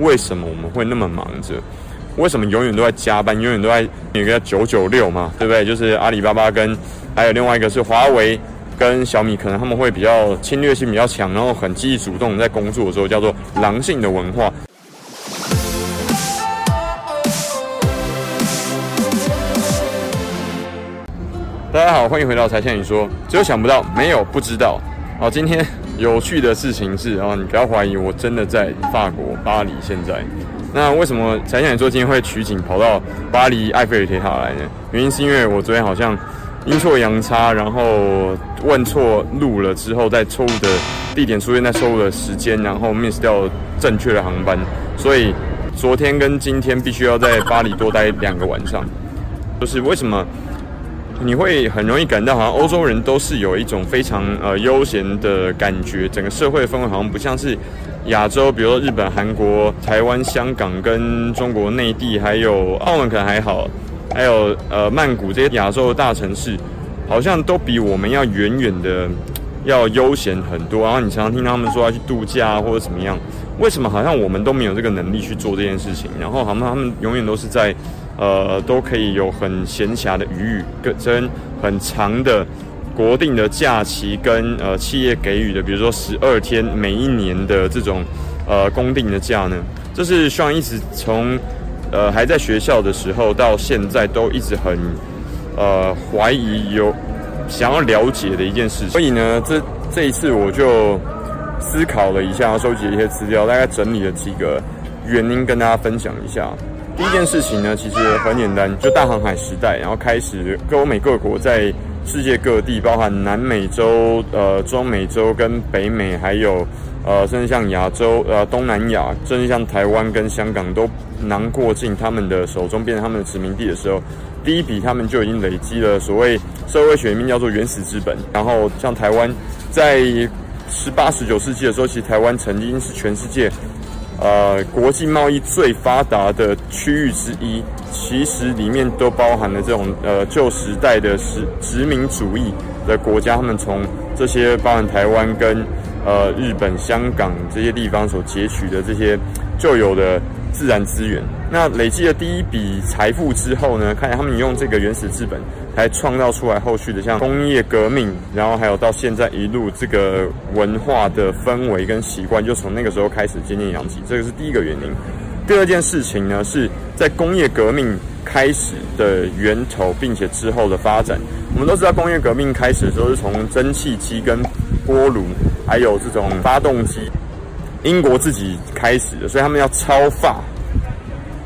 为什么我们会那么忙着？为什么永远都在加班，永远都在有个九九六嘛，对不对？就是阿里巴巴跟还有另外一个是华为跟小米，可能他们会比较侵略性比较强，然后很积极主动在工作的时候，叫做狼性的文化。大家好，欢迎回到柴 Sean 你说，只有想不到，没有不知道。好，今天有趣的事情是啊，你不要怀疑，我真的在法国巴黎现在。那为什么才想说今天会取景跑到巴黎埃菲尔铁塔来呢？原因是因为我昨天好像阴错阳差，然后问错路了之后，在错误的地点出现在错误的时间，然后 miss 掉正确的航班，所以昨天跟今天必须要在巴黎多待两个晚上。就是为什么你会很容易感到好像欧洲人都是有一种非常呃悠闲的感觉，整个社会氛围好像不像是。亚洲，比如说日本、韩国、台湾、香港跟中国内地，还有澳门可能还好，还有呃曼谷这些亚洲的大城市，好像都比我们要远远的要悠闲很多。然后你常常听他们说要去度假或者怎么样，为什么好像我们都没有这个能力去做这件事情？然后好像他们永远都是在呃都可以有很闲暇的余裕跟很长的。国定的假期跟呃企业给予的，比如说十二天每一年的这种呃公定的假呢，这是希望一直从呃还在学校的时候到现在都一直很呃怀疑有想要了解的一件事情。所以呢，这这一次我就思考了一下，收集了一些资料，大概整理了几个原因跟大家分享一下。第一件事情呢，其实很简单，就大航海时代，然后开始欧美各国在。世界各地，包含南美洲、呃中美洲跟北美，还有呃甚至像亚洲、呃东南亚，甚至像台湾跟香港都囊括进他们的手中，变成他们的殖民地的时候，第一笔他们就已经累积了所谓社会学名叫做原始资本。然后像台湾，在十八、十九世纪的时候，其实台湾曾经是全世界。呃，国际贸易最发达的区域之一，其实里面都包含了这种呃旧时代的殖殖民主义的国家，他们从这些包含台湾跟呃日本、香港这些地方所截取的这些旧有的自然资源。那累积了第一笔财富之后呢，看来他们用这个原始资本。还创造出来后续的像工业革命，然后还有到现在一路这个文化的氛围跟习惯，就从那个时候开始渐渐扬起。这个是第一个原因。第二件事情呢，是在工业革命开始的源头，并且之后的发展。我们都知道，工业革命开始的时候是从蒸汽机跟锅炉，还有这种发动机，英国自己开始的，所以他们要超法。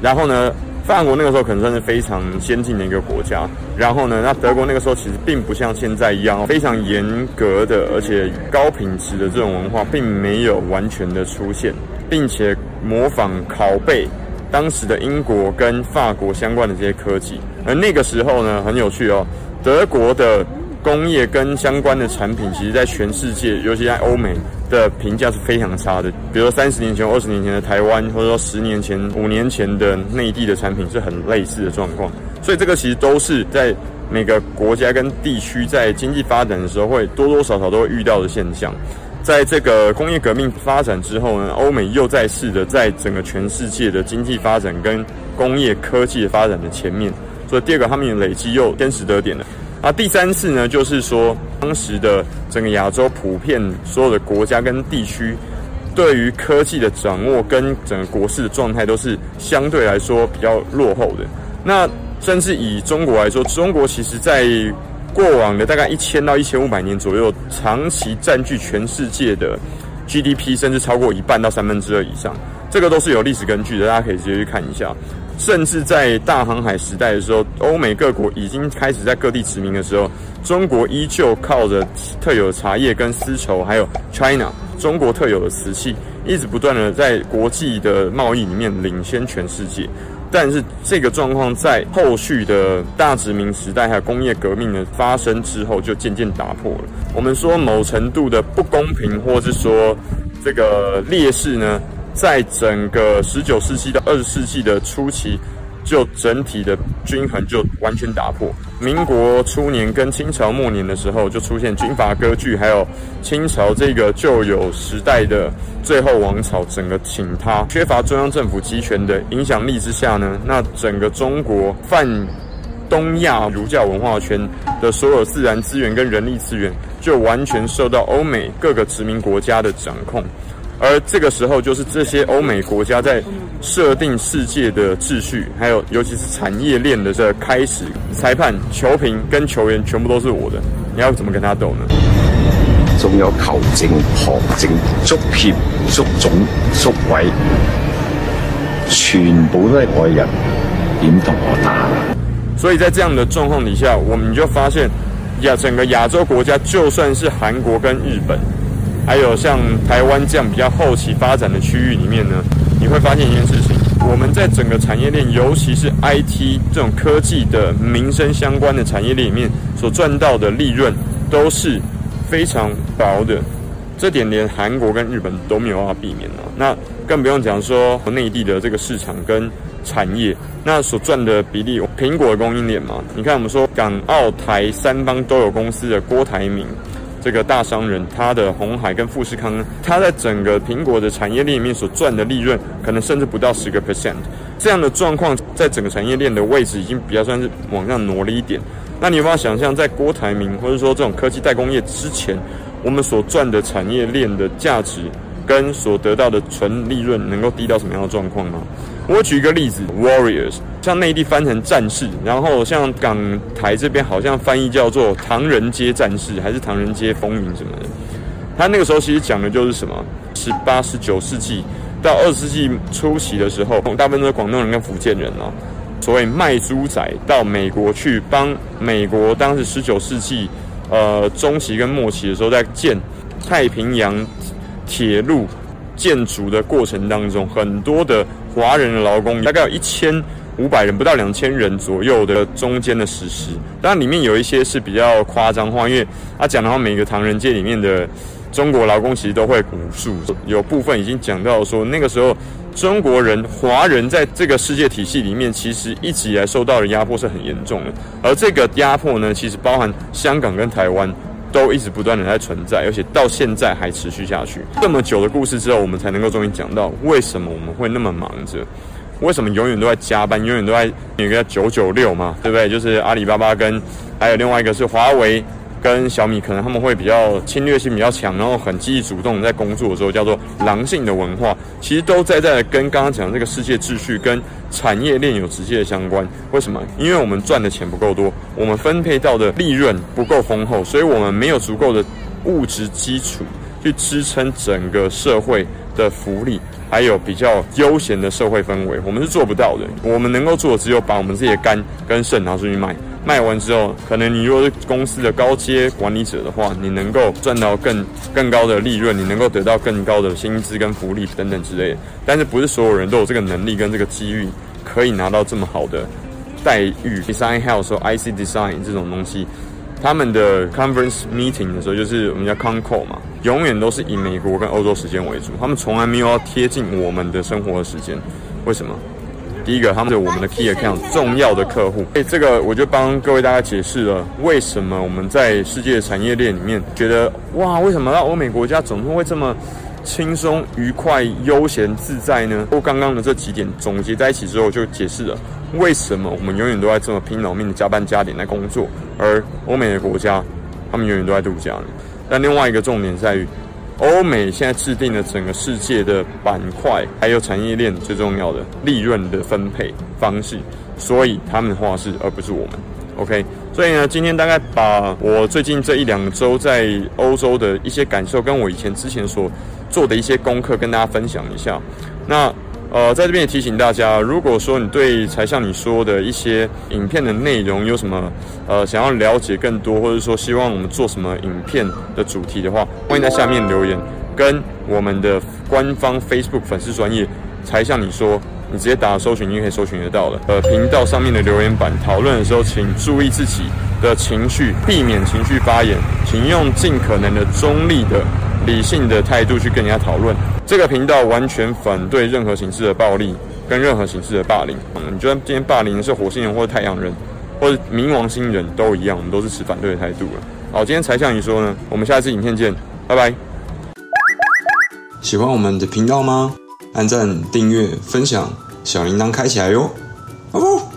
然后呢，法国那个时候可能算是非常先进的一个国家，然后呢，那德国那个时候其实并不像现在一样非常严格的，而且高品质的这种文化并没有完全的出现，并且模仿拷贝当时的英国跟法国相关的这些科技。而那个时候呢，很有趣哦，德国的工业跟相关的产品，其实在全世界，尤其在欧美。的评价是非常差的，比如说三十年前、二十年前的台湾，或者说十年前、五年前的内地的产品是很类似的状况，所以这个其实都是在每个国家跟地区在经济发展的时候会多多少少都会遇到的现象。在这个工业革命发展之后呢，欧美又在试着在整个全世界的经济发展跟工业科技发展的前面，所以第二个他们也累积又天时得点了。啊，第三次呢，就是说，当时的整个亚洲普遍所有的国家跟地区，对于科技的掌握跟整个国势的状态都是相对来说比较落后的。那甚至以中国来说，中国其实在过往的大概一千到一千五百年左右，长期占据全世界的 GDP，甚至超过一半到三分之二以上，这个都是有历史根据的，大家可以直接去看一下。甚至在大航海时代的时候，欧美各国已经开始在各地殖民的时候，中国依旧靠着特有的茶叶跟丝绸，还有 China 中国特有的瓷器，一直不断的在国际的贸易里面领先全世界。但是这个状况在后续的大殖民时代还有工业革命的发生之后，就渐渐打破了。我们说某程度的不公平，或是说这个劣势呢？在整个十九世纪到二十世纪的初期，就整体的均衡就完全打破。民国初年跟清朝末年的时候，就出现军阀割据，还有清朝这个旧有时代的最后王朝整个倾塌，缺乏中央政府集权的影响力之下呢，那整个中国泛东亚儒教文化圈的所有自然资源跟人力资源，就完全受到欧美各个殖民国家的掌控。而这个时候，就是这些欧美国家在设定世界的秩序，还有尤其是产业链的这开始。裁判、球评跟球员全部都是我的，你要怎么跟他斗呢？仲有球证、旁证、足协、足总、足委，全部都系外人，点同我打？所以在这样的状况底下，我们就发现亚整个亚洲国家，就算是韩国跟日本。还有像台湾这样比较后期发展的区域里面呢，你会发现一件事情：我们在整个产业链，尤其是 IT 这种科技的民生相关的产业链里面，所赚到的利润都是非常薄的。这点连韩国跟日本都没有办法避免了。那更不用讲说内地的这个市场跟产业，那所赚的比例，苹果供应链嘛，你看我们说港澳台三方都有公司的郭台铭。这个大商人，他的红海跟富士康，他在整个苹果的产业链里面所赚的利润，可能甚至不到十个 percent。这样的状况，在整个产业链的位置已经比较算是往上挪了一点。那你有没有想象，在郭台铭或者说这种科技代工业之前，我们所赚的产业链的价值跟所得到的纯利润，能够低到什么样的状况吗？我举一个例子，Warriors，像内地翻成战士，然后像港台这边好像翻译叫做唐人街战士，还是唐人街风云什么的。他那个时候其实讲的就是什么？十八、十九世纪到二十世纪初期的时候，大部分都是广东人跟福建人哦。所谓卖猪仔到美国去帮美国，当时十九世纪呃中期跟末期的时候，在建太平洋铁路建筑的过程当中，很多的。华人的劳工大概有一千五百人，不到两千人左右的中间的实施，当然里面有一些是比较夸张化，因为他讲的话，每个唐人街里面的中国劳工其实都会武术，有部分已经讲到说，那个时候中国人、华人在这个世界体系里面，其实一直以来受到的压迫是很严重的，而这个压迫呢，其实包含香港跟台湾。都一直不断的在存在，而且到现在还持续下去。这么久的故事之后，我们才能够终于讲到为什么我们会那么忙着，为什么永远都在加班，永远都在有个九九六嘛，对不对？就是阿里巴巴跟还有另外一个是华为。跟小米可能他们会比较侵略性比较强，然后很积极主动在工作的时候，叫做狼性的文化，其实都在在跟刚刚讲这个世界秩序跟产业链有直接的相关。为什么？因为我们赚的钱不够多，我们分配到的利润不够丰厚，所以我们没有足够的物质基础去支撑整个社会的福利，还有比较悠闲的社会氛围，我们是做不到的。我们能够做的只有把我们自己的肝跟肾拿出去卖。卖完之后，可能你如果是公司的高阶管理者的话，你能够赚到更更高的利润，你能够得到更高的薪资跟福利等等之类的。但是不是所有人都有这个能力跟这个机遇，可以拿到这么好的待遇？Design House 或 IC Design 这种东西，他们的 Conference Meeting 的时候，就是我们叫 Con Call 嘛，永远都是以美国跟欧洲时间为主，他们从来没有要贴近我们的生活的时间。为什么？第一个，他们是我们的 key account 重要的客户。哎，这个我就帮各位大家解释了，为什么我们在世界产业链里面觉得哇，为什么到欧美国家总是会这么轻松、愉快、悠闲、自在呢？我刚刚的这几点总结在一起之后，就解释了为什么我们永远都在这么拼老命的加班加点来工作，而欧美的国家他们永远都在度假呢。但另外一个重点在于。欧美现在制定了整个世界的板块，还有产业链最重要的利润的分配方式，所以他们的话是，而不是我们。OK，所以呢，今天大概把我最近这一两周在欧洲的一些感受，跟我以前之前所做的一些功课，跟大家分享一下。那。呃，在这边也提醒大家，如果说你对才向你说的一些影片的内容有什么呃想要了解更多，或者说希望我们做什么影片的主题的话，欢迎在下面留言，跟我们的官方 Facebook 粉丝专页才向你说，你直接打搜寻，你就可以搜寻得到了。呃，频道上面的留言板讨论的时候，请注意自己的情绪，避免情绪发言，请用尽可能的中立的理性的态度去跟人家讨论。这个频道完全反对任何形式的暴力跟任何形式的霸凌。嗯，你觉得今天霸凌的是火星人或者太阳人，或者冥王星人都一样，我们都是持反对的态度了。好，今天才向你说呢，我们下次影片见，拜拜。喜欢我们的频道吗？按赞、订阅、分享，小铃铛开起来哟！哦。